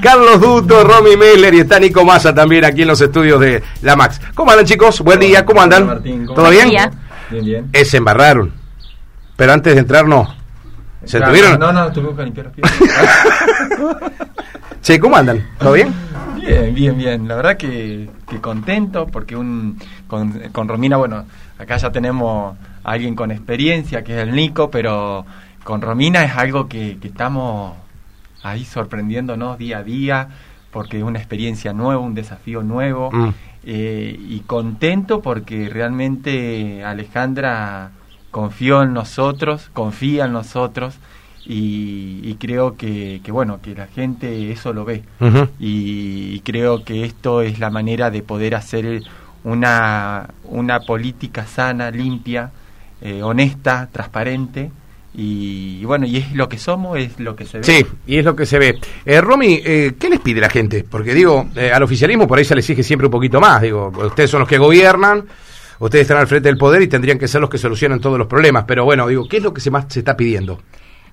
Carlos Duto, Romy Meller y está Nico Massa también aquí en los estudios de la Max. ¿Cómo andan chicos? Buen día, ¿cómo andan? Martín, ¿cómo ¿Todo bien? Bien, bien. Eh, se embarraron. Pero antes de entrar no. ¿Se Claro, tuvieron? No, no, tuvimos que limpiar los pies. Che, ¿cómo andan? ¿Todo bien? bien, bien, bien. La verdad que, que contento porque un con, con Romina, bueno, acá ya tenemos a alguien con experiencia que es el Nico, pero con Romina es algo que, que estamos ahí sorprendiéndonos día a día porque es una experiencia nueva, un desafío nuevo. Mm. Eh, y contento porque realmente Alejandra confió en nosotros, confía en nosotros y, y creo que, que, bueno que la gente eso lo ve y, creo que esto es la manera de poder hacer una, una política sana, limpia, eh, honesta, transparente y, bueno y es lo que somos, es lo que se ve. Sí, y es lo que se ve. Eh, Romy, eh, ¿qué les pide la gente? Porque digo, eh, al oficialismo por ahí se le exige siempre un poquito más. Digo, ustedes son los que gobiernan, ustedes están al frente del poder y tendrían que ser los que solucionan todos los problemas. Pero bueno, digo, ¿qué es lo que se más se está pidiendo?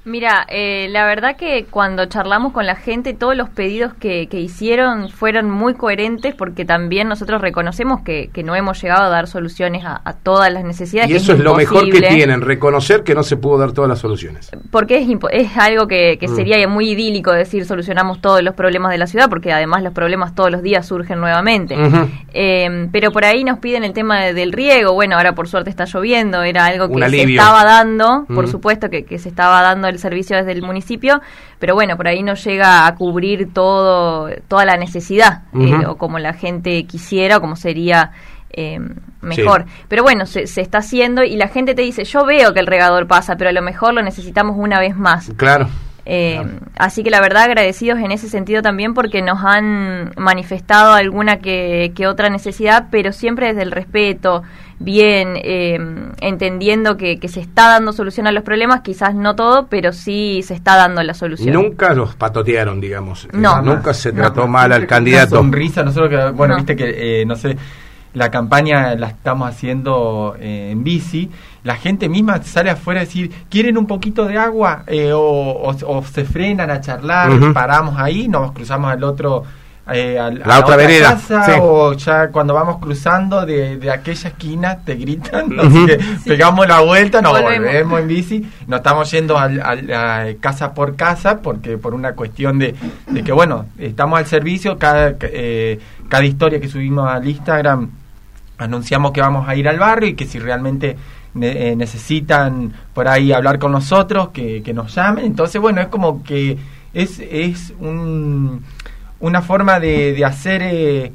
Mira, eh, la verdad que cuando charlamos con la gente, todos los pedidos que, que hicieron fueron muy coherentes porque también nosotros reconocemos que, que no hemos llegado a dar soluciones a, a todas las necesidades. Y eso es lo mejor que tienen, reconocer que no se pudo dar todas las soluciones. Porque es, es algo que, que Mm. sería muy idílico decir solucionamos todos los problemas de la ciudad, porque además los problemas todos los días surgen nuevamente. Eh, pero por ahí nos piden el tema de- del riego. Bueno, ahora por suerte está lloviendo, era algo que se estaba dando, por Mm. supuesto que, que se estaba dando el servicio desde el municipio, pero bueno, por ahí no llega a cubrir todo toda la necesidad, eh, o como la gente quisiera, o como sería eh, mejor. Pero bueno, se, se está haciendo y la gente te dice, yo veo que el regador pasa, pero a lo mejor lo necesitamos una vez más. Claro. Eh, Claro. Así que la verdad agradecidos en ese sentido también porque nos han manifestado alguna que, que otra necesidad, pero siempre desde el respeto, bien, eh, entendiendo que, que se está dando solución a los problemas, quizás no todo, pero sí se está dando la solución. Nunca los patotearon, digamos. No. Nunca se trató no, mal al candidato. Una sonrisa, nosotros que, bueno, No. viste que, eh, no sé, la campaña la estamos haciendo eh, en bici, la gente misma sale afuera a decir, ¿quieren un poquito de agua? Eh, o, o- o se frenan a charlar, paramos ahí, nos cruzamos al otro... eh, al- a La otra vereda, casa, sí. o ya cuando vamos cruzando de, de aquella esquina te gritan, Ujú. así que pegamos la vuelta, nos Volvemos. volvemos en bici, nos estamos yendo al, al- a casa por casa porque por una cuestión de, de que bueno, estamos al servicio, cada, eh, cada historia que subimos al Instagram anunciamos que vamos a ir al barrio y que si realmente ne- eh, necesitan por ahí hablar con nosotros, que, que nos llamen. Entonces, bueno, es como que es, es un, una forma de, de hacer eh,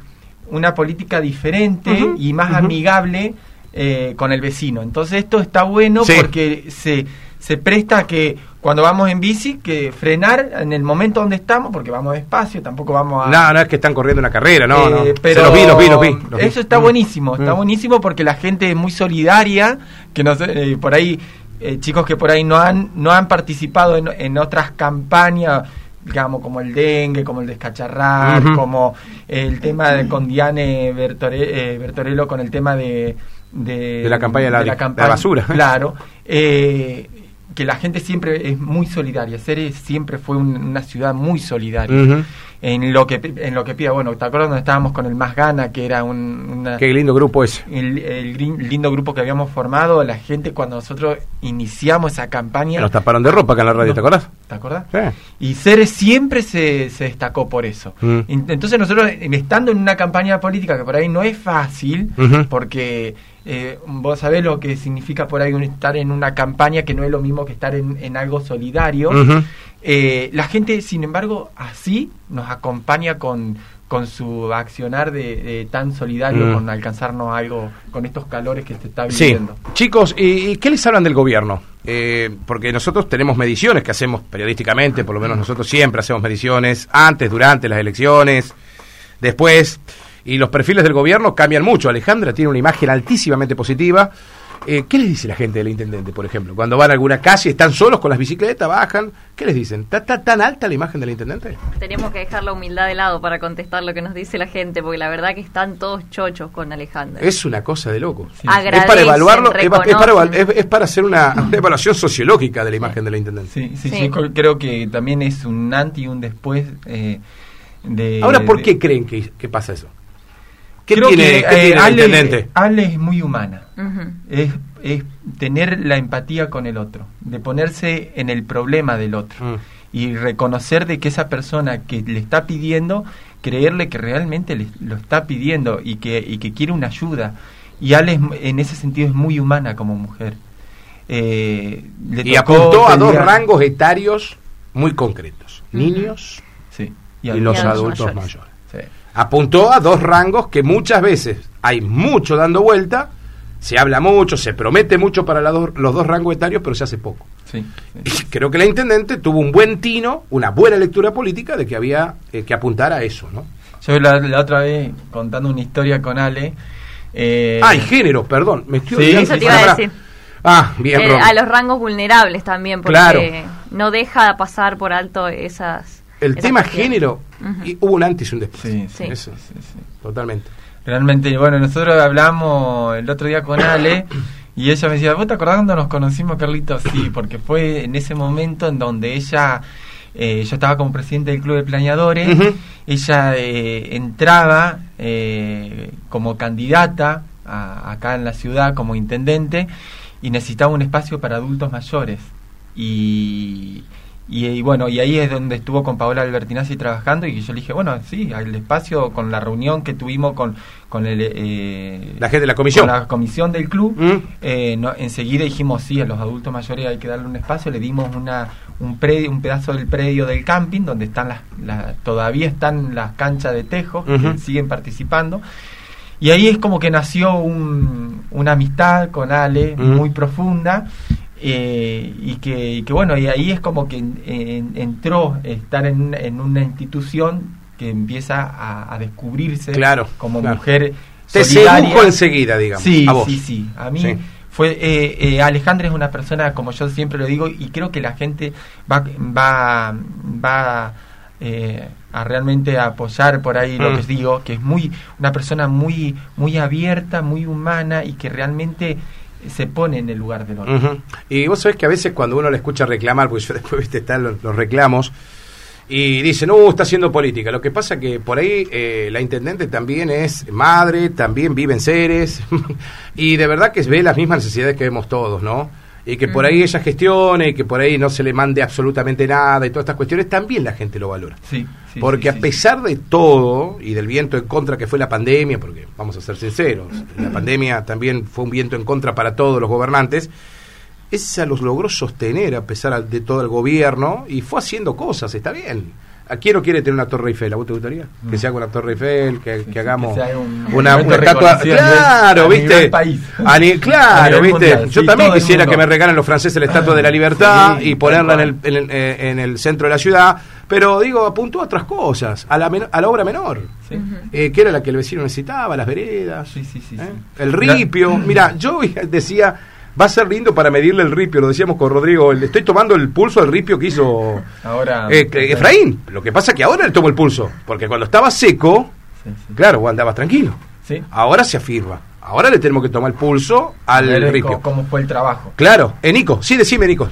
una política diferente y más amigable eh, con el vecino. Entonces, esto está bueno Sí. porque se, se presta a que cuando vamos en bici, que frenar en el momento donde estamos, porque vamos despacio, tampoco vamos a... No, no es que están corriendo una carrera, no, no. Eh, Se los vi, los vi, los vi. los vi. Eso está Mm. buenísimo, está Mm. buenísimo porque la gente es muy solidaria, que no sé, eh, por ahí, eh, chicos que por ahí no han, no han participado en, en otras campañas, digamos, como el dengue, como el descacharrar, Ujú. como el tema de, con Diane Bertore- eh, Bertorello, con el tema de... De, De la campaña de la- de la basura. Claro. eh, que la gente siempre es muy solidaria. Ceres siempre fue un- una ciudad muy solidaria. En lo que en lo que pida bueno te acuerdas donde estábamos con el más gana que era un una- Qué lindo grupo ese. el, el lindo grupo que habíamos formado la gente cuando nosotros iniciamos esa campaña Nos taparon de ropa acá en la radio, ¿te acordás? ¿te acordás? Sí. y Ceres siempre se, se destacó por eso Mm. En- entonces nosotros estando en una campaña política que por ahí no es fácil porque eh, vos sabés lo que significa por ahí un- estar en una campaña que no es lo mismo que estar en, en algo solidario Ujú. Eh, la gente, sin embargo, así nos acompaña con, con su accionar de, de tan solidario Mm. con alcanzarnos algo con estos calores que se está Sí, viviendo. chicos, ¿y y qué les hablan del gobierno? Eh, porque nosotros tenemos mediciones que hacemos periodísticamente, por lo menos nosotros siempre hacemos mediciones, antes, durante las elecciones, después, y los perfiles del gobierno cambian mucho. Alejandra tiene una imagen altísimamente positiva Eh, ¿Qué les dice la gente del intendente, por ejemplo? Cuando van a alguna casa y están solos con las bicicletas, bajan, ¿qué les dicen? ¿Está, tan alta la imagen del intendente? Tenemos que dejar la humildad de lado para contestar lo que nos dice la gente, porque la verdad que están todos chochos con Alejandro. Es una cosa de loco. Es para evaluarlo, es, para, es, para, hacer una, evaluación sociológica de la imagen del intendente. Sí, sí, sí, creo que también es un antes y un después eh, de... Ahora, ¿por qué creen que, que pasa eso? ¿Qué tiene, eh, Ale, Ale, es muy humana. es, es, tener la empatía con el otro, de ponerse en el problema del otro mm. y reconocer de que esa persona que le está pidiendo, creerle que realmente le, lo está pidiendo y que, y que quiere una ayuda. Y Ale en ese sentido es muy humana como mujer. Eh, y apuntó a dos rangos etarios muy concretos, niños y, los adultos mayores apuntó a dos rangos que muchas veces hay mucho dando vuelta, se habla mucho, se promete mucho para los dos rangos etarios, pero se hace poco. Y creo que la intendente tuvo un buen tino, una buena lectura política de que había eh, que apuntar a eso, ¿no? Yo la, otra vez contando una historia con Ale. Eh... Ah, género, perdón, me estoy sí, Eso te iba a decir. Ah, bien, eh, A los rangos vulnerables también, porque no deja pasar por alto esas el tema género, y hubo un antes y un después. Sí, sí, Eso, totalmente. Realmente, bueno, nosotros hablamos el otro día con Ale y ella me decía, ¿vos te acordás cuando nos conocimos, Carlitos? Sí, porque fue en ese momento en donde ella, eh, yo estaba como presidente del Club de Planeadores, ella eh, entraba eh, como candidata acá en la ciudad como intendente y necesitaba un espacio para adultos mayores. Y y, bueno, y ahí es donde estuvo con Paola Albertinazzi trabajando y yo le dije, bueno, sí, el espacio con la reunión que tuvimos con, con el, eh, la gente de la comisión. la comisión del club, mm. eh, no, enseguida dijimos, sí, a los adultos mayores hay que darle un espacio, le dimos una, un, predio, un pedazo del predio del camping donde están las, todavía están las canchas de tejo, que siguen participando. Y ahí es como que nació un, una amistad con Ale mm. muy profunda eh, y, que, bueno, y ahí es como que entró estar en, en, una institución que empieza a, descubrirse claro, como mujer Te solidaria. enseguida, digamos. Sí, sí, sí. A mí fue eh, eh, Alejandra es una persona, como yo siempre lo digo, y creo que la gente va, va, va eh, a realmente apoyar por ahí lo que mm. digo, que es muy una persona muy, muy abierta, muy humana y que realmente se pone en el lugar del otro. Y vos sabés que a veces cuando uno le escucha reclamar, pues después viste están los, reclamos, y dicen, no, está haciendo política. Lo que pasa que por ahí eh, la intendente también es madre, también vive en seres, y de verdad que ve las mismas necesidades que vemos todos, ¿no? Y que por ahí ella gestione y que por ahí no se le mande absolutamente nada y todas estas cuestiones, también la gente lo valora. Sí, porque a pesar de todo y del viento en contra que fue la pandemia, porque vamos a ser sinceros, la pandemia también fue un viento en contra para todos los gobernantes, esa los logró sostener a pesar de todo el gobierno y fue haciendo cosas, está bien ¿A quién no quiere tener una Torre Eiffel? ¿A vos te gustaría? Que se haga una Torre Eiffel, que, hagamos una, estatua. Claro, ¿viste? País. claro, ¿viste? Yo también quisiera que me regalen los franceses la Estatua de la Libertad y ponerla en el, eh, en, el, centro de la ciudad. Pero digo, apuntó a otras cosas, a la, a la obra menor, eh, que era la que el vecino necesitaba, las veredas, ¿eh? el ripio. Mira, yo decía Va a ser lindo para medirle el ripio, lo decíamos con Rodrigo. Le estoy tomando el pulso al ripio que hizo ahora, eh, Efraín. Lo que pasa es que ahora le tomo el pulso, porque cuando estaba seco, claro, vos andabas tranquilo. Ahora se afirma. Ahora le tenemos que tomar el pulso al ripio. ¿Cómo fue el trabajo? Claro, eh, Nico, sí, decime, Nico.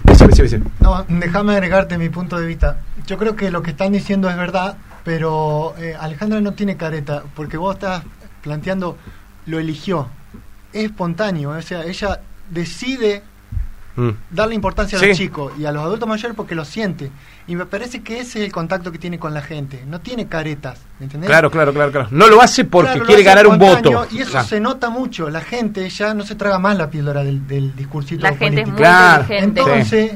No, déjame agregarte mi punto de vista. Yo creo que lo que están diciendo es verdad, pero eh, Alejandra no tiene careta, porque vos estás planteando, lo eligió. Es espontáneo, o sea, ella decide mm. darle importancia a los chicos y a los adultos mayores porque lo siente. Y me parece que ese es el contacto que tiene con la gente. No tiene caretas, ¿me entendés? Claro, claro, claro, claro. No lo hace porque quiere ganar un voto. Y eso se nota mucho. La gente ya no se traga más la píldora del, del discursito La gente es muy claro. Entonces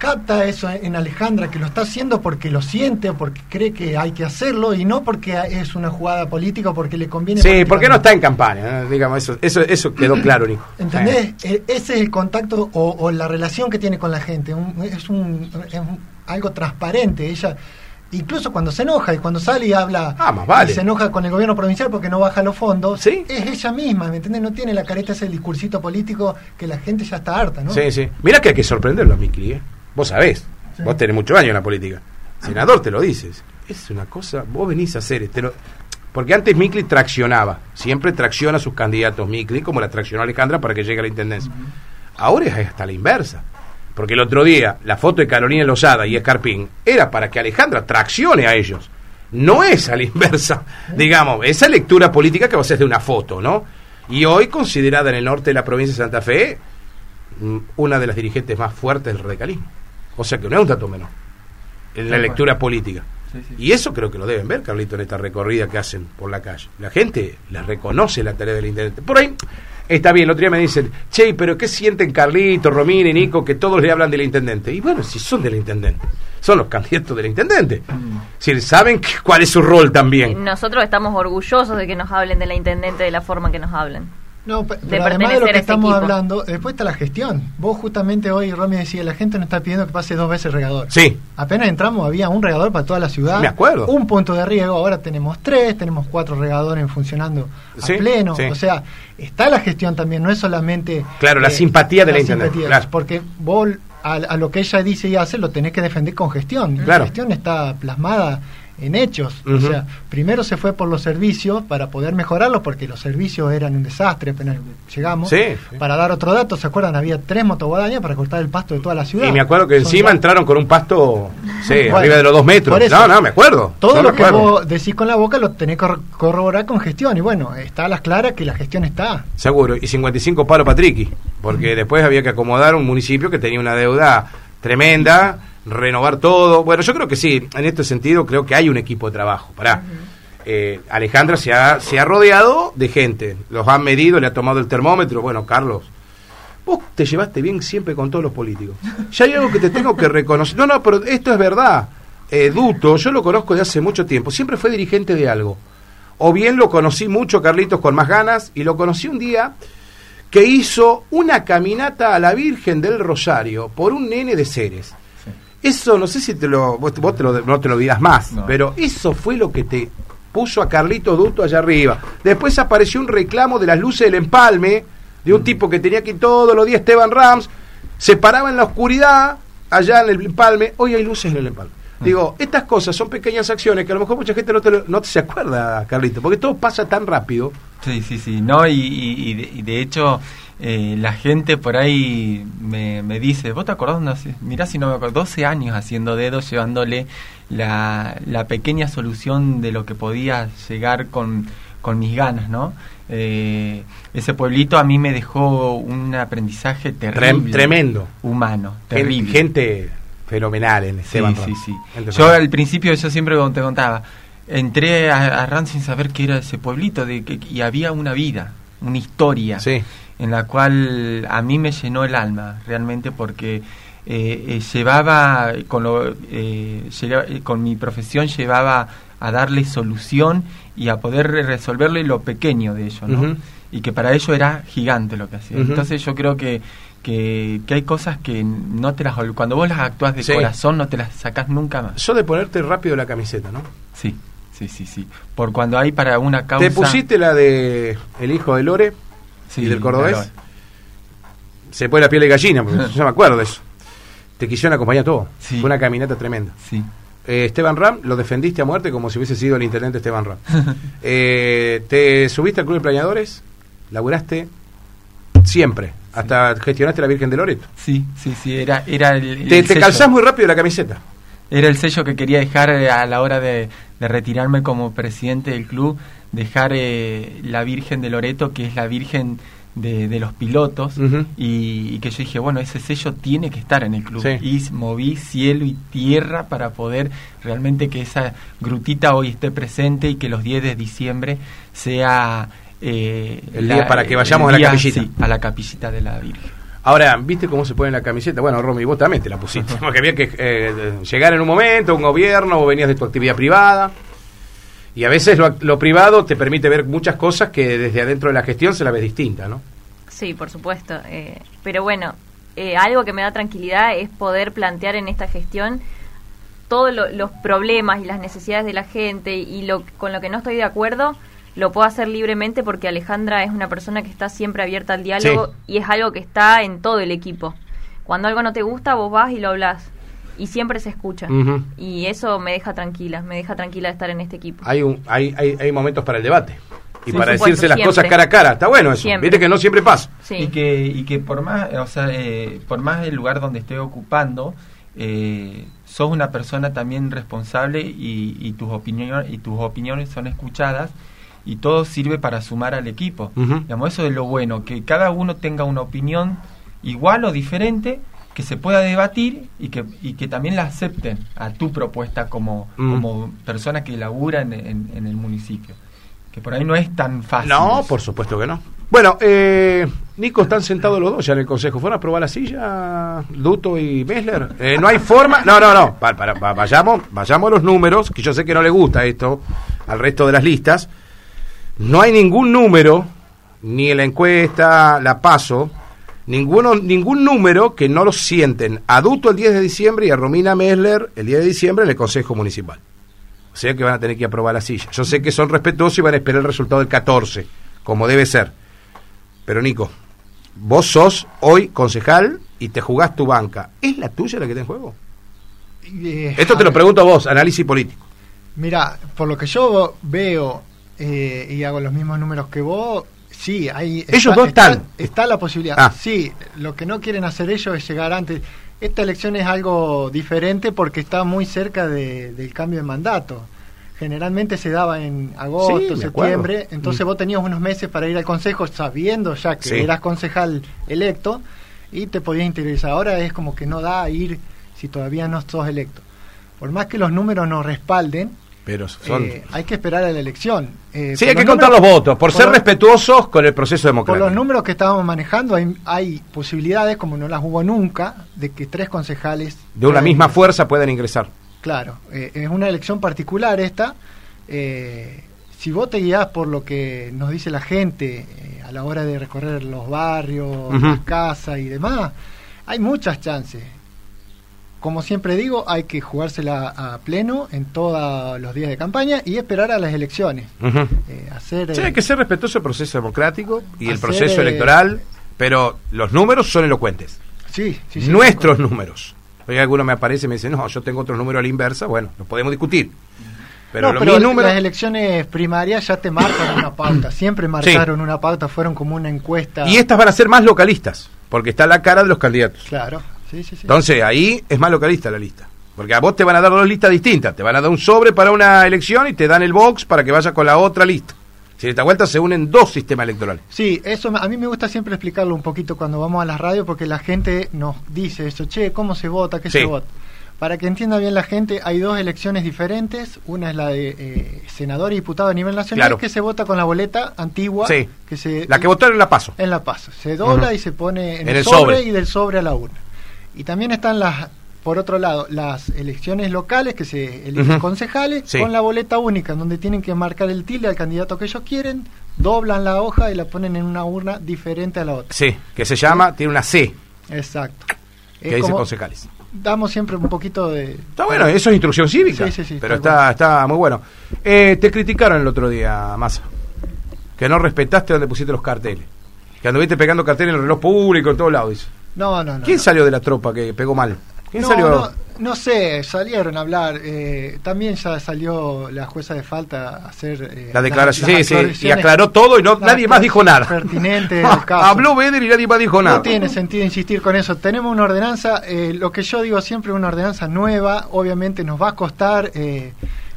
capta eso en Alejandra, que lo está haciendo porque lo siente o porque cree que hay que hacerlo y no porque es una jugada política o porque le conviene. Sí, porque no está en campaña, digamos, eso, eso, eso quedó claro, Nico. ¿Entendés? E, ese es el contacto o, la relación que tiene con la gente, es, un, algo transparente. Ella incluso cuando se enoja y cuando sale y habla Ah, más vale. y se enoja con el gobierno provincial porque no baja los fondos, Sí. es ella misma, ¿me entiendes? No tiene la careta ese discursito político que la gente ya está harta, ¿no? Sí, sí. Mirá que hay que sorprenderlo a Micli, ¿eh? Vos sabés. Sí. Vos tenés muchos años en la política. Senador te lo dices. Es una cosa, vos venís a hacer este lo- porque antes Micli traccionaba, siempre tracciona a sus candidatos Micli, como la traccionó Alejandra para que llegue a la intendencia. Ahora es hasta la inversa. Porque el otro día, la foto de Carolina Lozada y Escarpín era para que Alejandra traccione a ellos. No es a la inversa, digamos, esa lectura política que vos haces de una foto, ¿no? Y hoy considerada en el norte de la provincia de Santa Fe mm, una de las dirigentes más fuertes del radicalismo. O sea que no es un dato menor en la lectura política. Sí, sí. Y eso creo que lo deben ver, Carlito, en esta recorrida que hacen por la calle. La gente les reconoce la tarea del intendente. Por ahí está bien, el otro día me dicen, che, pero ¿qué sienten Carlito, Romina y Nico que todos le hablan del intendente? Y bueno, si son del intendente, son los candidatos del intendente. Mm. Si saben que- cuál es su rol también. Nosotros estamos orgullosos de que nos hablen de la intendente de la forma que nos hablan. No, de pero además de lo que a ese estamos equipo. hablando, después está la gestión. Vos justamente hoy, Romy, decía, la gente no está pidiendo que pase dos veces el regador. Sí, Apenas entramos había un regador para toda la ciudad. Me acuerdo. Un punto de riego, ahora tenemos tres, tenemos cuatro regadores funcionando Sí, a pleno. sí. O sea, está la gestión también, no es solamente... Claro, la simpatía de la claro. Porque vos a, a lo que ella dice y hace lo tenés que defender con gestión. Y Claro. La gestión está plasmada en hechos. O sea, primero se fue por los servicios para poder mejorarlos porque los servicios eran un desastre apenas llegamos. Sí, sí. Para dar otro dato, ¿se acuerdan? Había tres motoguadañas para cortar el pasto de toda la ciudad. y me acuerdo que Son encima ya- entraron con un pasto, sí, Bueno, arriba de los dos metros. eso. No, no, me acuerdo. Todo No lo que acuerdo. vos decís con la boca lo tenés que cor- corroborar con gestión. Y bueno, está a las claras que la gestión está. Seguro, y 55 palos para Triqui, porque después había que acomodar un municipio que tenía una deuda tremenda, renovar todo. Bueno, yo creo que sí, en este sentido creo que hay un equipo de trabajo. Pará. Eh, Alejandra se ha, se ha rodeado de gente, los han medido, le ha tomado el termómetro. Bueno, Carlos, vos te llevaste bien siempre con todos los políticos. Ya hay algo que te tengo que reconocer. No, no, pero esto es verdad. Eh, Duto, yo lo conozco de hace mucho tiempo, siempre fue dirigente de algo. O bien lo conocí mucho, Carlitos, con más ganas, y lo conocí un día que hizo una caminata a la Virgen del Rosario por un nene de Ceres. Eso, no sé si te lo, vos, vos te lo, no te lo olvidas más, No. pero eso fue lo que te puso a Carlitos Duto allá arriba. Después apareció un reclamo de las luces del empalme, de un tipo que tenía que ir todos los días, Esteban Rams, se paraba en la oscuridad, allá en el empalme, hoy hay luces en el empalme. Digo, estas cosas son pequeñas acciones que a lo mejor mucha gente no, te no se acuerda, Carlitos, porque todo pasa tan rápido. Sí, sí, sí, no, y, y- y de, y de hecho eh, la gente por ahí me, me dice, ¿vos te acordás? No mirá si no me acuerdo, 12 años haciendo dedos, llevándole la, la pequeña solución de lo que podía llegar con, con mis ganas, ¿no? Eh, ese pueblito a mí me dejó un aprendizaje terrible. tremendo. Humano, terrible. Gente fenomenal en Esteban Sí, sí, sí. Yo al principio, yo siempre como te contaba, entré a, a RAN sin saber qué era ese pueblito de que, y había una vida, una historia, Sí. en la cual a mí me llenó el alma realmente porque eh, eh, llevaba, con, lo, eh, llega- eh, con mi profesión llevaba a darle solución y a poder resolverle lo pequeño de ello, ¿no? Y que para ello era gigante lo que hacía. Entonces yo creo que, que, que hay cosas que no te las cuando vos las actúas de Sí. corazón no te las sacás nunca más. Yo de ponerte rápido la camiseta, ¿no? Sí, sí, sí, sí. Por cuando hay para una causa... ¿Te pusiste la de El hijo de Lore Sí, y del cordobés? claro. Se pone la piel de gallina, porque yo me acuerdo de eso. Te quisieron acompañar todo. Sí. Fue una caminata tremenda. Sí. Eh, Esteban Ram, lo defendiste a muerte como si hubiese sido el intendente Esteban Ram. Eh, ¿Te subiste al Club de Planeadores? ¿Laburaste? Siempre. Hasta gestionaste la Virgen de Loreto. Sí, sí, sí, era, era el, Te, el te calzás muy rápido la camiseta. Era el sello que quería dejar eh, a la hora de, de retirarme como presidente del club, dejar eh, la Virgen de Loreto, que es la Virgen de, de los pilotos, y, y que yo dije, bueno, ese sello tiene que estar en el club. Sí. Y moví cielo y tierra para poder realmente que esa grutita hoy esté presente y que los 10 de diciembre sea... eh, El día para que vayamos a la capillita. sí, a la capillita de la Virgen. Ahora, ¿viste cómo se pone la camiseta? Bueno, Romy, vos también te la pusiste. Porque había que eh, llegar en un momento, un gobierno, o venías de tu actividad privada. Y a veces lo, lo privado te permite ver muchas cosas que desde adentro de la gestión se la ves distinta, ¿no? Sí, por supuesto. eh, pero bueno, eh, algo que me da tranquilidad es poder plantear en esta gestión todos lo- los problemas y las necesidades de la gente y lo con lo que no estoy de acuerdo lo puedo hacer libremente porque Alejandra es una persona que está siempre abierta al diálogo Sí. y es algo que está en todo el equipo. Cuando algo no te gusta, vos vas y lo hablas y siempre se escucha. Y eso me deja tranquila, me deja tranquila de estar en este equipo. Hay, un, hay, hay, hay momentos para el debate. Y para supuesto, decirse las siempre. cosas cara a cara. Está bueno eso. Siempre. Viste que no siempre pasa. Sí. Y que, y que por más, o sea, eh, por más el lugar donde estoy ocupando, eh, sos una persona también responsable y, y tus opiniones y tus opiniones son escuchadas y todo sirve para sumar al equipo. Digamos, eso es lo bueno, que cada uno tenga una opinión igual o diferente que se pueda debatir y que, y que también la acepten a tu propuesta como, como persona que labura en, en- en el municipio. Que por ahí no es tan fácil. No, eso. por supuesto que no. Bueno, eh, Nico, están sentados los dos ya en el consejo. ¿Fueron a probar la silla, Duto y Messler? Eh, no hay forma. No, no, no. Pa- para- pa- vayamos, vayamos a los números, que yo sé que no le gusta esto al resto de las listas. No hay ningún número, ni en la encuesta, la paso, ninguno, ningún número que no lo sienten a Duto el 10 de diciembre y a Romina Messler el 10 de diciembre en el consejo municipal. O sea que van a tener que aprobar la silla. Yo sé que son respetuosos y van a esperar el resultado del 14, como debe ser. Pero Nico, vos sos hoy concejal y te jugás tu banca. ¿Es la tuya la que está en juego? Eh, Esto te lo pregunto a vos, análisis político. Mira, por lo que yo veo eh, y hago los mismos números que vos, sí, hay. Ellos dos está, están. Está la posibilidad. Ah. Sí, lo que no quieren hacer ellos es llegar antes. Esta elección es algo diferente porque está muy cerca de- del cambio de mandato. Generalmente se daba en agosto, Sí, septiembre, entonces Mm. vos tenías unos meses para ir al consejo sabiendo ya que Sí. eras concejal electo y te podías interiorizar. Ahora es como que no da a ir si todavía no sos electo. Por más que los números nos respalden, Pero son... eh, hay que esperar a la elección. Eh, sí, por hay que contar números- los votos, por, ser los- respetuosos con el proceso Por democrático. los números que estábamos manejando, hay, hay posibilidades, como no las hubo nunca, de que tres concejales... de una puedan misma ingresar. fuerza pueden ingresar. Claro, eh, es una elección particular esta. Eh, si vos te guías por lo que nos dice la gente eh, a la hora de recorrer los barrios, las casas y demás, hay muchas chances. Como siempre digo, hay que jugársela a pleno en todos los días de campaña y esperar a las elecciones. Eh, hacer, Sí, eh, hay que ser respetuoso del proceso democrático y el proceso eh, electoral, pero los números son elocuentes. sí, sí, sí, Nuestros números. Hoy alguno me aparece y me dice, no, yo tengo otros números a la inversa. Bueno, los podemos discutir. Pero No, los pero mis números... las elecciones primarias ya te marcan una pauta. Siempre marcaron una pauta, fueron como una encuesta. Y estas van a ser más localistas, porque está la cara de los candidatos. Claro, sí, sí, sí. Entonces ahí es más localista la lista. Porque a vos te van a dar dos listas distintas. Te van a dar un sobre para una elección y te dan el box para que vayas con la otra lista. Si de esta vuelta se unen dos sistemas electorales. Sí, eso a mí me gusta siempre explicarlo un poquito cuando vamos a la radio porque la gente nos dice eso, che, ¿cómo se vota? ¿Qué Sí. se vota? Para que entienda bien la gente, hay dos elecciones diferentes. Una es la de eh, senador y diputado a nivel nacional, Claro. que se vota con la boleta antigua. Sí. Que se, La que votaron la paso. En la paso. Se dobla y se pone en, En el, el sobre, sobre. y del sobre a la urna. Y también están las, por otro lado, las elecciones locales que se eligen concejales Sí. con la boleta única, donde tienen que marcar el tilde al candidato que ellos quieren, doblan la hoja y la ponen en una urna diferente a la otra. Sí, que se llama, tiene una C, Exacto. que dice concejales. damos siempre un poquito de... Está bueno, eso es instrucción cívica. Sí, sí, sí, pero está, está muy bueno. Eh, te criticaron el otro día, Massa, que no respetaste donde pusiste los carteles. Que anduviste pegando carteles en el reloj público, en todos lados. dice. No, no, no. ¿Quién no. salió de la tropa que pegó mal? ¿Quién no, salió? no, no sé, salieron a hablar. eh, también ya salió la jueza de falta a hacer eh, La declaración, las sí, sí, y aclaró todo y no, nadie más dijo nada. pertinentes al caso. Habló Beder y nadie más dijo nada. No tiene sentido insistir con eso. Tenemos una ordenanza, eh, lo que yo digo siempre, una ordenanza nueva, obviamente nos va a costar eh,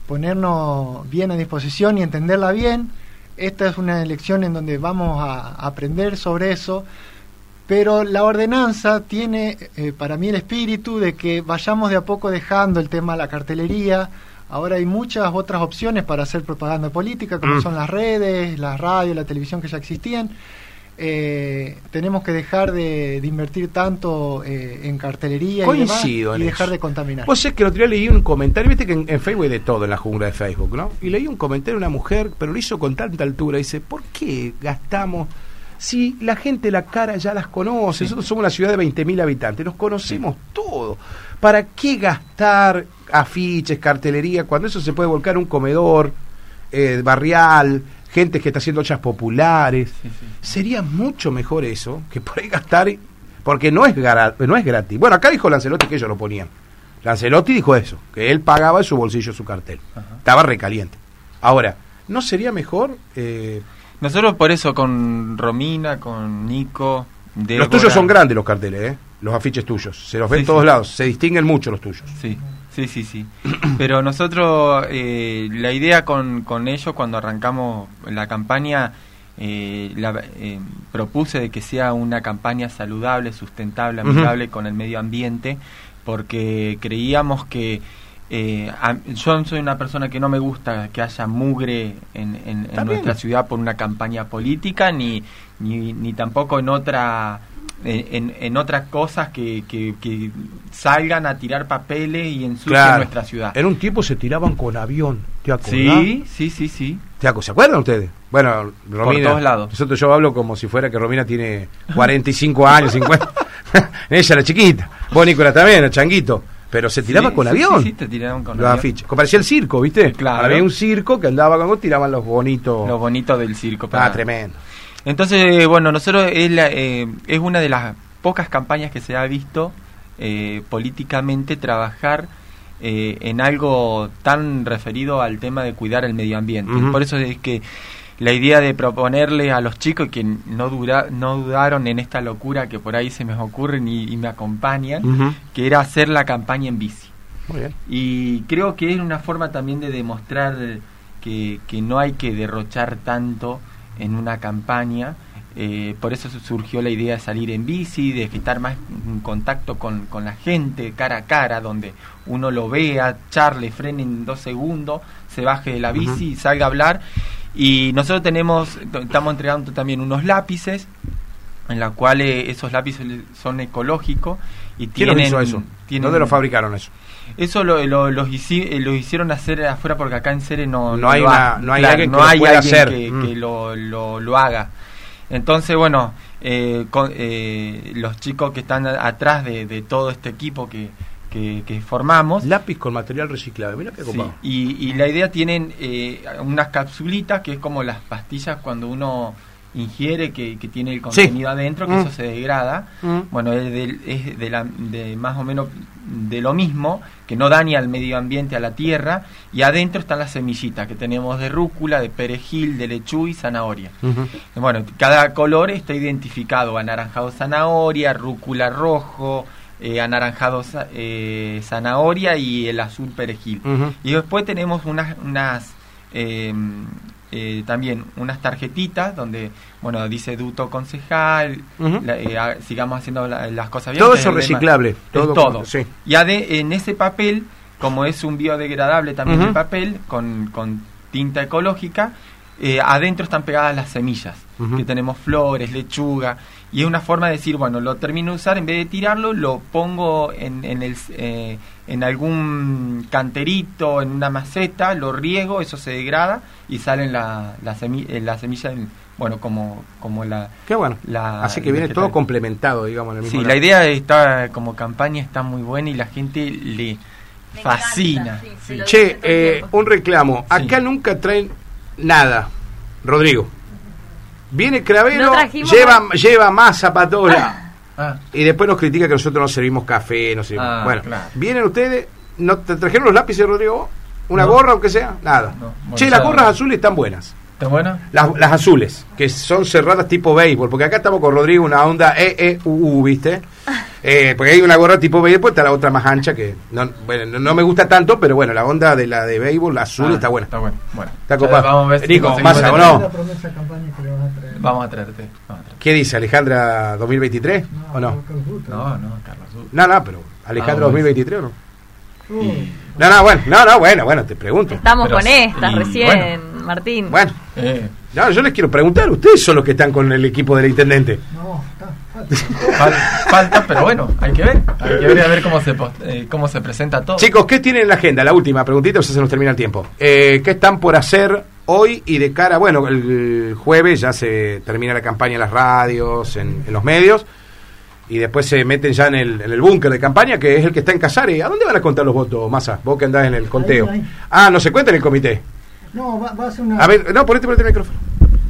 ponernos bien a disposición y entenderla bien. Esta es una elección en donde vamos a aprender sobre eso, pero la ordenanza tiene eh, para mí el espíritu de que vayamos de a poco dejando el tema de la cartelería. Ahora hay muchas otras opciones para hacer propaganda política, como Mm. son las redes, la radio, la televisión que ya existían. Eh, tenemos que dejar de, de invertir tanto eh, en cartelería y, demás, en y eso. dejar de contaminar. Vos sé que el otro día leí un comentario, viste que en, en Facebook hay de todo en la jungla de Facebook, ¿no? Y leí un comentario de una mujer, pero lo hizo con tanta altura. Dice, ¿por qué gastamos? Si la gente la cara ya las conoce, nosotros somos una ciudad de 20.000 habitantes, nos conocemos todos. ¿Para qué gastar afiches, cartelería, cuando eso se puede volcar en un comedor eh, barrial, gente que está haciendo ollas populares? Sí. Sería mucho mejor eso que por ahí gastar, porque no es, no es gratis. Bueno, acá dijo Lancelotti que ellos lo ponían. Lancelotti dijo eso, que él pagaba de su bolsillo su cartel. Ajá. Estaba recaliente. Ahora, ¿no sería mejor? eh, Nosotros por eso con Romina, con Nico, los tuyos son grandes los carteles, ¿eh? los afiches tuyos. Se los ven Sí, en todos sí. lados, se distinguen mucho los tuyos. Sí, sí, sí, sí. Pero nosotros, eh, la idea con, con ellos cuando arrancamos la campaña, eh, la, eh, propuse de que sea una campaña saludable, sustentable, amigable con el medio ambiente, porque creíamos que eh, a- yo soy una persona que no me gusta que haya mugre en, en- en nuestra ciudad por una campaña política, ni, ni, ni tampoco en otra en, en- en otras cosas que, que, que salgan a tirar papeles y ensucien Claro. nuestra ciudad. En un tiempo se tiraban con avión, ¿te acordás? Sí, sí, sí, sí. ¿Te acu- ¿Se acuerdan ustedes? Bueno, Romina. todos lados. Nosotros yo hablo como si fuera que Romina tiene 45 años, 50. Ella era chiquita. Vos, Nicolás, también, era changuito. Pero se tiraba Sí, con sí, avión. Sí, sí, te tiraban con los avión. afiches. Como parecía el circo, ¿viste? Claro. Había un circo que andaba con tiraban los bonitos. Lo bonito del circo. ah, tremendo. Entonces, bueno, nosotros es, la- eh, es una de las pocas campañas que se ha visto eh, políticamente trabajar eh, en algo tan referido al tema de cuidar el medio ambiente. Ujú. Por eso es que la idea de proponerle a los chicos que no, dura, no dudaron en esta locura que por ahí se me ocurren y, y me acompañan, que era hacer la campaña en bici. Muy bien. Y creo que es una forma también de demostrar que, que no hay que derrochar tanto en una campaña. eh, por eso su- surgió la idea de salir en bici, de estar más en contacto con, con la gente, cara a cara, donde uno lo vea, charle, frene en dos segundos, se baje de la bici y salga a hablar. Y nosotros tenemos, estamos entregando también unos lápices, en la cual eh, esos lápices son ecológicos y ¿Quién los tienen, hizo eso? tienen- ¿Dónde lo fabricaron eso? eso lo, lo, los hici- eh, lo hicieron hacer afuera porque acá en Cere no, No hay lo una- no hay claro, alguien que no hay pueda alguien hacer. que, Mm. que lo, haga. Entonces, bueno, eh, con- eh, los chicos que están atrás de, de todo este equipo que, que, que formamos, Lápiz con material reciclable. Mira qué Sí, copado. y, y la idea tienen eh, unas capsulitas que es como las pastillas cuando uno ingiere que, que tiene el contenido adentro, que Mm. eso se degrada. Mm. Bueno, es, de, es de, la- de más o menos de lo mismo, que no daña al medio ambiente, a la tierra, y adentro están las semillitas que tenemos de rúcula, de perejil, de lechuga y zanahoria. Bueno, cada color está identificado, anaranjado zanahoria, rúcula rojo, eh, anaranjado eh, zanahoria y el azul perejil. Y después tenemos unas, unas eh, eh, también unas tarjetitas donde, bueno, dice duto concejal, la- eh, ha- sigamos haciendo la- las cosas bien. Todo eso reciclable, todo todo. sí. Y ade- en ese papel, como es un biodegradable también el papel, con, con tinta ecológica, eh, adentro están pegadas las semillas, que tenemos flores, lechuga, y es una forma de decir, bueno, lo termino de usar, en vez de tirarlo, lo pongo en, en, el, eh, en algún canterito, en una maceta, lo riego, eso se degrada y salen la, la, semi- eh, la semilla, en- bueno, como, como la... Qué bueno. La- Así que viene vegetal. todo complementado, digamos, en el mismo Sí, lado. la idea está como campaña está muy buena y la gente le Me fascina. encanta, sí, Che, eh, un reclamo. Acá Sí. nunca traen nada. Rodrigo. Viene Cravero, No lleva, nada. lleva masa. Ah, Y después nos critica que nosotros no servimos café, no servimos. Ah, bueno, claro. vienen ustedes, ¿no te trajeron los lápices, Rodrigo? ¿Una No. gorra, aunque sea? Nada. No, che, las gorras azules están buenas. ¿Está bueno? Las, las azules, que son cerradas tipo béisbol, porque acá estamos con Rodrigo, una onda E, E, U, U, ¿viste? Eh, porque hay una gorra tipo béisbol, está la otra más ancha que no, bueno, no, no me gusta tanto, pero bueno, la onda de la de béisbol, la azul, Ah, está buena. Está bueno. bueno. Está Ya copado. Vamos a ver si Nico, masa, ¿o no? la promesa de campaña que le vas a traer. Vamos a traerte. Vamos a traerte. ¿Qué dice Alejandra 2023 o no? No, no, Carlos. No, no, pero Alejandra Ah, bueno. 2023 o no? No, no, bueno, no, no, bueno, bueno, te pregunto. Estamos Pero con estas y recién, bueno. Martín. Bueno, Eh, no, yo les quiero preguntar, ustedes son los que están con el equipo del intendente. no, falta. fal- falta, pero bueno, hay que ver. Hay que ver a ver cómo se, eh, cómo se presenta todo. Chicos, ¿qué tienen en la agenda? La última preguntita, o sea, se nos termina el tiempo. Eh, ¿Qué están por hacer hoy y de cara? Bueno, el jueves ya se termina la campaña en las radios, en, en los medios. y después se meten ya en el, en el búnker de campaña, que es el que está en Casares. ¿A dónde van a contar los votos, Massa? Vos que andás en el conteo. ahí. Ah, no se cuenta en el comité. No, va, va a ser una... A ver, no, ponete, ponete el micrófono.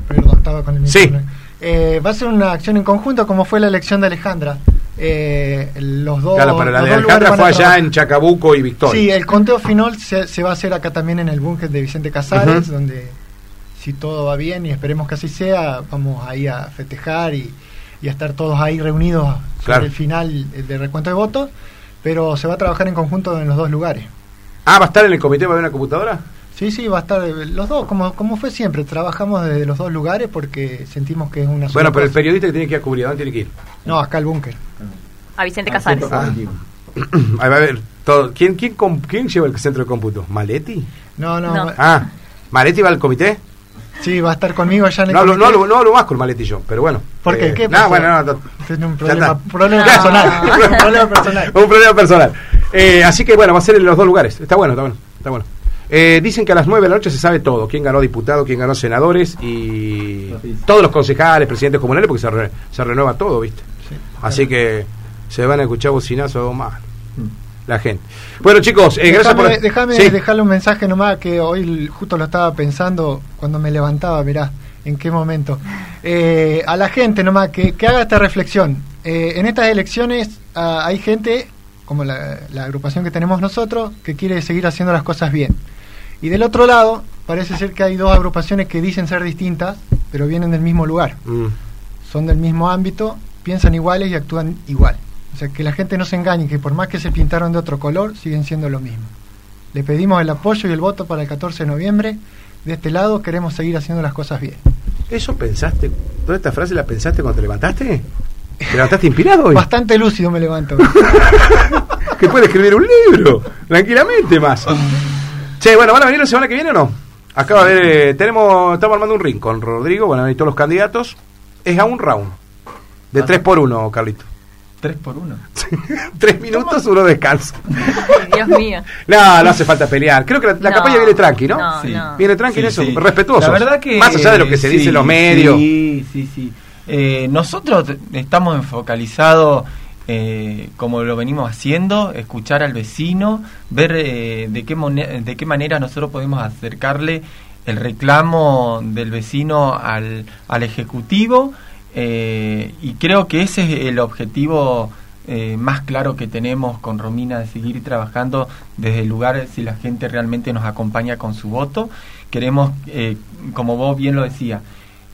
Perdón, estaba con el Sí. micrófono. Eh, va a ser una acción en conjunto como fue la elección de Alejandra. Eh, los dos, Claro, para la de dos lugares Alejandra van a fue allá en Chacabuco y Victoria. Sí, el conteo final se, se va a hacer acá también en el búnker de Vicente Casares, donde si todo va bien y esperemos que así sea, vamos ahí a festejar y, y a estar todos ahí reunidos sobre Claro. el final del recuento de votos, pero se va a trabajar en conjunto en los dos lugares. Ah, ¿va a estar en el comité? ¿Va a haber una computadora? Sí, sí, va a estar eh, los dos, como, como fue siempre, trabajamos desde los dos lugares porque sentimos que es una Bueno, pero el periodista que tiene que ir a cubrir, ¿a ¿dónde tiene que ir? No, acá al búnker. A Vicente Casares. Ah. Ahí va a ver todo. ¿Quién, quién, com- ¿Quién lleva el centro de cómputo? ¿Maletti? No, no, No. Ah, ¿Maletti va al comité? sí, va a estar conmigo allá en el No hablo, no, comité. hablo, no hablo más con Maletti yo, pero bueno. ¿Por qué? ¿Qué no, bueno, no, no, Tiene un problema, está. problema No. personal. un problema personal. Un problema personal. Eh, así que bueno, va a ser en los dos lugares. Está bueno, está bueno. Está bueno. Eh, dicen que a las 9 de la noche se sabe todo: quién ganó diputado, quién ganó senadores y todos los concejales, presidentes comunales, porque se, re- se renueva todo, ¿viste? Sí. Así que se van a escuchar bocinazos más. La gente. Bueno, chicos, eh, gracias por. déjame Sí. dejarle un mensaje nomás que hoy justo lo estaba pensando cuando me levantaba, mirá, en qué momento. Eh, a la gente nomás que, que haga esta reflexión. Eh, en estas elecciones ah, hay gente, como la, la agrupación que tenemos nosotros, que quiere seguir haciendo las cosas bien. Y del otro lado, parece ser que hay dos agrupaciones que dicen ser distintas, pero vienen del mismo lugar. Mm. son del mismo ámbito, piensan iguales y actúan igual. O sea, que la gente no se engañe, que por más que se pintaron de otro color, siguen siendo lo mismo. Le pedimos el apoyo y el voto para el 14 de noviembre. De este lado queremos seguir haciendo las cosas bien. ¿Eso pensaste? ¿Toda esta frase la pensaste cuando te levantaste? ¿Te levantaste inspirado hoy? Bastante lúcido me levanto. que puede escribir un libro, tranquilamente más. Che, bueno, ¿van a venir la semana que viene o no? Acá va a haber, eh, tenemos, estamos armando un ring con Rodrigo, van a venir todos los candidatos. Es a un round. De Ah. 3 por 1 Carlito. Tres por uno. Tres minutos, uno descansa. Ay, Dios mío. No, no hace falta pelear. Creo que la, la No, campaña viene tranqui, ¿no? no, Sí. no. Viene tranqui en Sí, eso, sí. respetuoso. La verdad que. Más allá de lo que se sí, dice en los medios. Sí, sí, sí. Eh, nosotros estamos focalizados, eh, como lo venimos haciendo, escuchar al vecino, ver eh, de, qué de qué manera nosotros podemos acercarle el reclamo del vecino al, al Ejecutivo. eh, y creo que ese es el objetivo eh, más claro que tenemos con Romina de seguir trabajando desde el lugar si la gente realmente nos acompaña con su voto. Queremos, como vos bien lo decías,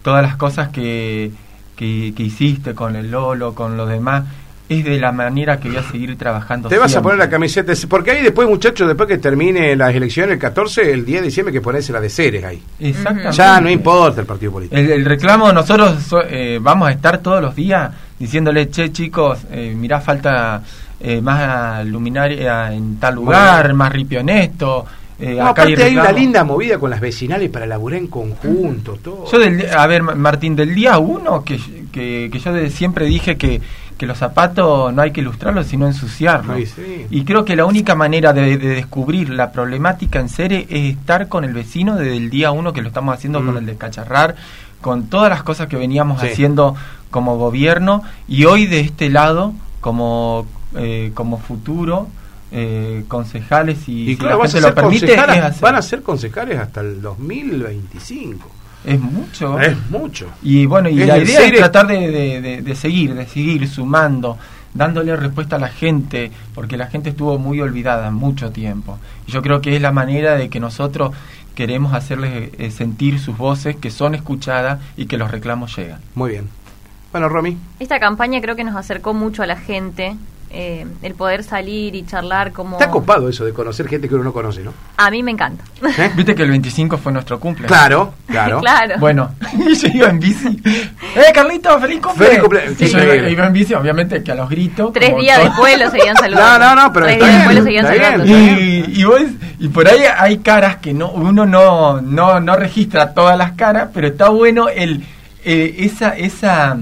todas las cosas que, que hiciste con el Lolo, con los demás, es de la manera que voy a seguir trabajando. Te vas a poner la camiseta, porque ahí después, muchachos, después que termine las elecciones el 14, el 10 de diciembre, que ponerse la de Ceres ahí. Exactamente. Ya no importa el partido político. El, el reclamo, nosotros so- eh, vamos a estar todos los días diciéndole, che chicos, eh, mirá, falta eh, más luminaria en tal lugar, más ripio en esto. eh, No, acá hay aparte hay una linda movida con las vecinales para laburar en conjunto, todo. Yo del, a ver, Ma- Martín, del día uno que, que, que yo de- siempre dije que, que los zapatos no hay que ilustrarlos, sino ensuciarlos. Sí. Y creo que la única manera de, de descubrir la problemática en serie es estar con el vecino desde el día uno que lo estamos haciendo Mm. con el descacharrar, con todas las cosas que veníamos Sí. haciendo como gobierno y hoy de este lado como, eh, como futuro. eh, concejales y, y si claro, la vas a gente lo permite hacer. van a ser concejales hasta el 2025. Es mucho Es mucho. Y bueno, y Es la idea es tratar de, de- de- de seguir, de seguir sumando, dándole respuesta a la gente, porque la gente estuvo muy olvidada mucho tiempo. Y yo creo que es la manera de que nosotros queremos hacerles eh, sentir sus voces, que son escuchadas y que los reclamos llegan. Muy bien. Bueno, Romy, Esta campaña creo que nos acercó mucho a la gente. Eh, el poder salir y charlar como... está copado eso de conocer gente que uno no conoce, ¿no? A mí me encanta. ¿Eh? Viste que el 25 fue nuestro cumple. Claro, claro. claro. Bueno, y yo iba en bici. ¡Eh, Carlito, feliz cumple! Feliz cumple- Y yo iba, en bici, obviamente que a los gritos. Tres días todo. después lo seguían saludando. No, no, no, pero Tres está días bien, después lo seguían está bien. saludando. Y, y, vos, y por ahí hay caras que no uno no, no, no registra todas las caras, pero está bueno el eh, esa esa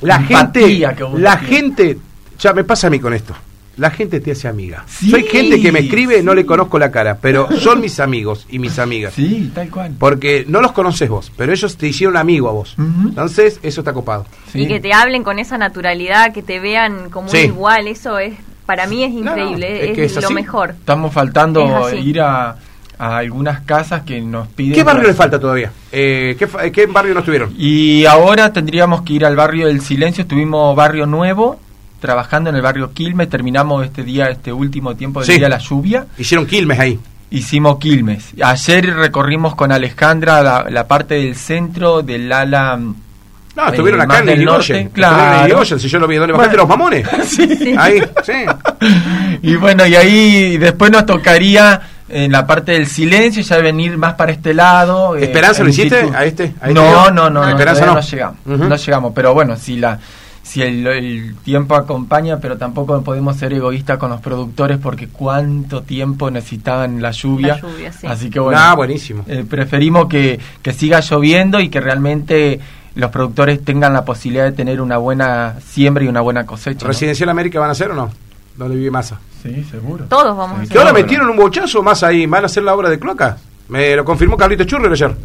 La gente, que uno la tiene. gente, ya me pasa a mí con esto. la gente te hace amiga. Sí, Soy gente que me escribe, no le conozco la cara, pero son mis amigos y mis amigas. Sí, tal cual. Porque no los conoces vos, pero ellos te hicieron amigo a vos. Entonces, eso está copado. Sí. Y que te hablen con esa naturalidad, que te vean como Sí. un igual, eso es, para mí es no, increíble, es es, que es lo así. mejor. Estamos Es faltando ir a, a algunas casas que nos piden. ¿Qué barrio le falta todavía? Eh, ¿qué, fa- ¿Qué barrio no estuvieron? Y ahora tendríamos que ir al barrio del Silencio. Estuvimos barrio nuevo, trabajando en el barrio Quilmes. Terminamos este día, este último tiempo del Sí. día de la lluvia. Hicieron Quilmes ahí. Hicimos Quilmes. Ayer recorrimos con Alejandra la, la parte del centro del ala. mm, No, estuvieron Eh, acá en claro. Si yo lo vi, ¿dónde bajaste Bueno. los mamones? Sí. Ahí, sí. Y bueno, y ahí después nos tocaría en la parte del silencio ya venir más para este lado. eh, ¿Esperanza lo en hiciste situ- a este? a este no, no, no, Ah, no, Esperanza no. no llegamos. No llegamos, pero bueno, si la si el, el tiempo acompaña, pero tampoco podemos ser egoístas con los productores porque cuánto tiempo necesitaban la lluvia. La lluvia, sí. Así que bueno, Ah, buenísimo. eh, preferimos que, que siga lloviendo y que realmente los productores tengan la posibilidad de tener una buena siembra y una buena cosecha. ¿no? ¿Residencial América van a hacer o no? ¿Dónde vive Massa? Sí, seguro. Todos vamos a Sí, ¿Que ahora metieron un bochazo más ahí? ¿Van a hacer la obra de cloacas? Me lo confirmó Carlito Churri ayer.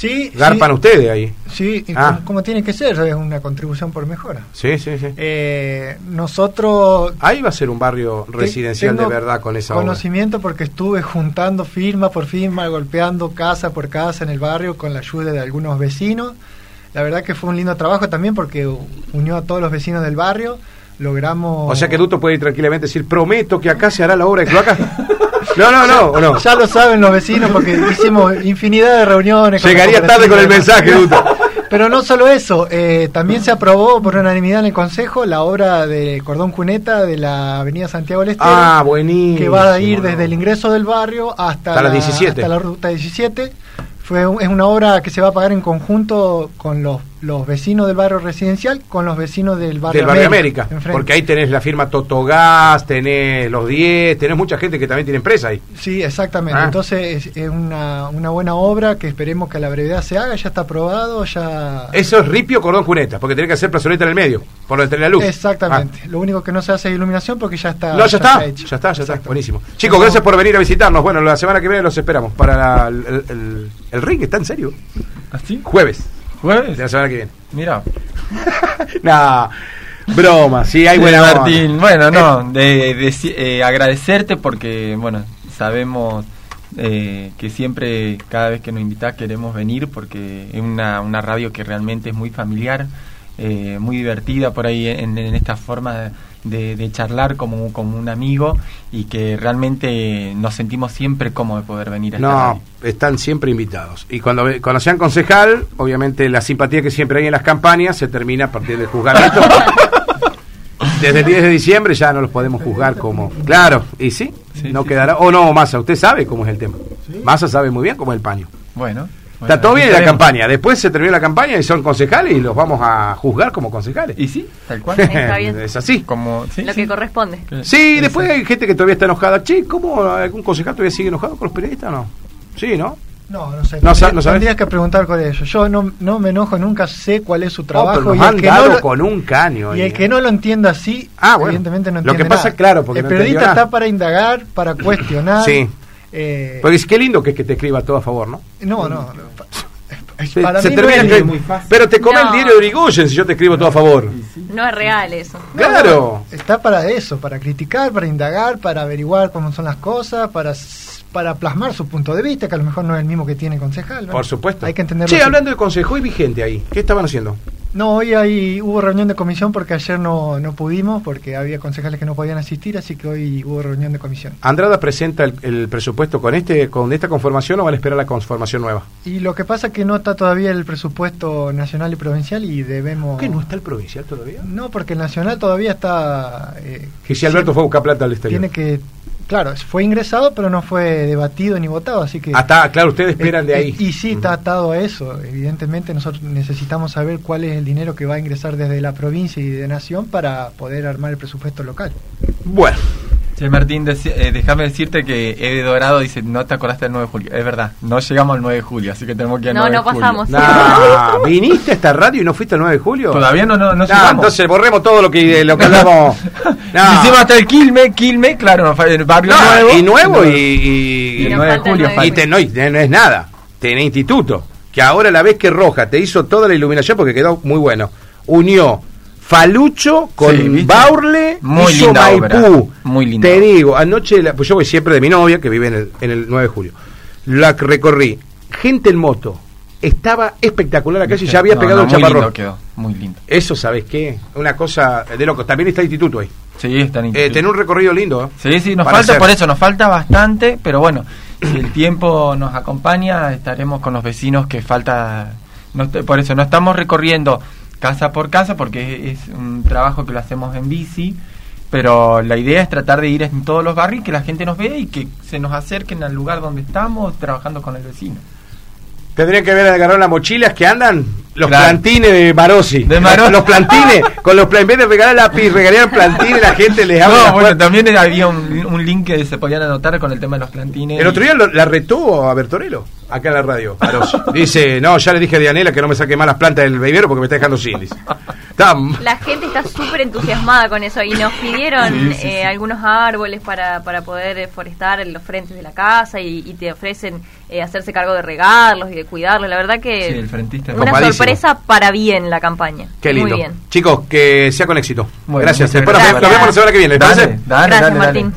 Sí, Garpan sí, ustedes ahí. sí, Ah. como, como tiene que ser, es una contribución por mejora. Sí, sí, sí. Eh, nosotros Ahí va a ser un barrio residencial de verdad con esa obra. conocimiento porque estuve juntando firma por firma, golpeando casa por casa en el barrio con la ayuda de algunos vecinos. La verdad que fue un lindo trabajo también porque unió a todos los vecinos del barrio. Logramos. O sea que Duto puede ir tranquilamente y decir, prometo que acá se hará la obra de cloacas. no, no, no, ¿o no. Ya lo saben los vecinos porque hicimos infinidad de reuniones. Llegaría tarde con el mensaje, Duto. Pero no solo eso, eh, también se aprobó por unanimidad en el Consejo la obra de Cordón Cuneta de la Avenida Santiago del Estero. Ah, buenísimo. que va a ir desde el ingreso del barrio hasta, Hasta la 17. hasta la ruta 17. Fue es una obra que se va a pagar en conjunto con los, los vecinos del barrio residencial, con los vecinos del barrio Del barrio América. Porque ahí tenés la firma Totogás, tenés los 10, tenés mucha gente que también tiene empresa ahí. Sí, exactamente. Ah. Entonces es, es una, una buena obra que esperemos que a la brevedad se haga. Ya está aprobado, ya... Eso es Ripio Cordón Cuneta, porque tenés que hacer plazoleta en el medio, por donde tenés la luz. Exactamente. Lo único que no se hace es iluminación porque ya está. Ah. No, ya, está, hecho. ya está, ya está, buenísimo. Chicos, gracias por venir a visitarnos. Bueno, la semana que viene los esperamos para la- el, el, el ring, ¿está en serio? ¿Así? Jueves ¿Jueves? la semana que viene. Mira. nah, broma, sí, hay Sí, buena onda. Martín, bueno, no, de, de- eh, agradecerte porque, bueno, sabemos eh, que siempre, cada vez que nos invitas, queremos venir porque es una, una radio que realmente es muy familiar, eh, muy divertida por ahí en, en esta forma de, de charlar como, como un amigo y que realmente nos sentimos siempre cómodos de poder venir a No, radio. están siempre invitados. Y cuando, cuando sean concejal, obviamente la simpatía que siempre hay en las campañas se termina a partir del juzgamiento. Desde el 10 de diciembre ya no los podemos juzgar como... Claro, y sí, Sí, no sí, quedará... O no, Massa, usted sabe cómo es el tema. Massa sabe muy bien cómo es el paño. Bueno. Está todo bien en la campaña. Después se termina la campaña y son concejales y los vamos a juzgar como concejales. Y sí, tal cual. Está bien. es así. como, sí, Lo sí. que corresponde. Sí, después hay gente que todavía está enojada. Che, ¿cómo algún concejal todavía sigue enojado con los periodistas o no? Sí, ¿no? No, no sé. No tendría- no. Tendrías que preguntar con ellos. Yo no, no me enojo, nunca sé cuál es su Oh, trabajo. pero nos y el han que dado no lo- con un caño. Y el que ¿eh? no lo entienda así, Ah, bueno. evidentemente no Lo entiende que pasa, nada. claro, porque el no periodista está para indagar, para cuestionar. Sí. Eh, Porque es que lindo que es que te escriba todo a favor, ¿no? no, no. no, pa- es- Se- para se mí termina no que- es- muy fácil. Pero te come No. el diario de Irigoyen si yo te escribo todo a favor. No es real eso. no, Claro. está para eso, para criticar, para indagar, para averiguar cómo son las cosas, para para plasmar su punto de vista, que a lo mejor no es el mismo que tiene el concejal. ¿no? Por supuesto. Hay que entenderlo. Así. hablando de consejo, y vigente ahí. ¿Qué estaban haciendo? No, hoy ahí hubo reunión de comisión porque ayer no, no pudimos, porque había concejales que no podían asistir, así que hoy hubo reunión de comisión. ¿Andrada presenta el, el presupuesto con este con esta conformación o van a esperar la conformación nueva? Y lo que pasa es que no está todavía el presupuesto nacional y provincial y debemos... ¿Qué no está el provincial todavía? No, porque el nacional todavía está... eh, Que si Alberto fue a buscar plata al exterior. Tiene que... Claro, fue ingresado, pero no fue debatido ni votado, así que... Ah, está, claro, ustedes esperan de Eh, ahí. eh, Y sí, está atado a eso. Evidentemente nosotros necesitamos saber cuál es el dinero que va a ingresar desde la provincia y de nación para poder armar el presupuesto local. Bueno, Che, Martín, eh, déjame decirte que Eve Dorado dice, no te acordaste del 9 de julio. Es verdad, no llegamos al 9 de julio, así que tenemos que ir al No, 9 de no julio. pasamos. ¿Viniste a esta radio y no fuiste el 9 de julio? Todavía no, no, no Nah, llegamos. entonces borremos todo lo que, lo que hablamos. Nah. Hicimos hasta el Quilme, Quilme, claro, el barrio No, nuevo. y nuevo y, y y, el nos 9 de julio. 9 de y te- no, no es nada. Tenés instituto. Que ahora la vez que Roja te hizo toda la iluminación porque quedó muy bueno. Unió Falucho con Sí. Baurle Muy hizo linda Maipú. obra, muy linda Te digo, anoche, la- pues yo voy siempre de mi novia que vive en el, en el 9 de julio. La recorrí. Gente en moto. Estaba espectacular acá y ya había No, pegado no, el muy chaparrón. lindo quedó, muy lindo. Eso, ¿sabes qué? Una cosa de loco. También está el instituto ahí. Sí, están Eh, tener un recorrido lindo, ¿eh? Sí, sí, nos falta, hacer. por eso, nos falta bastante, pero bueno, si el tiempo nos acompaña, estaremos con los vecinos que falta, no, por eso no estamos recorriendo casa por casa porque es, es un trabajo que lo hacemos en bici, pero la idea es tratar de ir en todos los barrios, que la gente nos vea y que se nos acerquen al lugar donde estamos trabajando con el vecino. Tendrían que haber agarrado las mochilas que andan, los Claro. plantines de Marosi. De Marosi. Los, plantines, con los en vez de regalar lápiz, regalarían plantines, la gente les abre No, bueno, puertas. también había un, un link que se podían anotar con el tema de los plantines. El otro día lo- la retó a Bertorello, acá en la radio. Dice, no, ya le dije a Dianela que no me saque más las plantas del vivero porque me está dejando sin. La gente está súper entusiasmada con eso y nos pidieron Sí, sí, eh, sí. algunos árboles para, para poder forestar en los frentes de la casa y, y te ofrecen eh, hacerse cargo de regarlos y de cuidarlos. La verdad que Sí, el frentista. una sorpresa para bien la campaña. Qué lindo. Muy bien. Chicos, que sea con éxito. Bueno, gracias. nos- gracias. nos vemos la semana que viene. ¿les Dale, Gracias, dale, dale. Martín.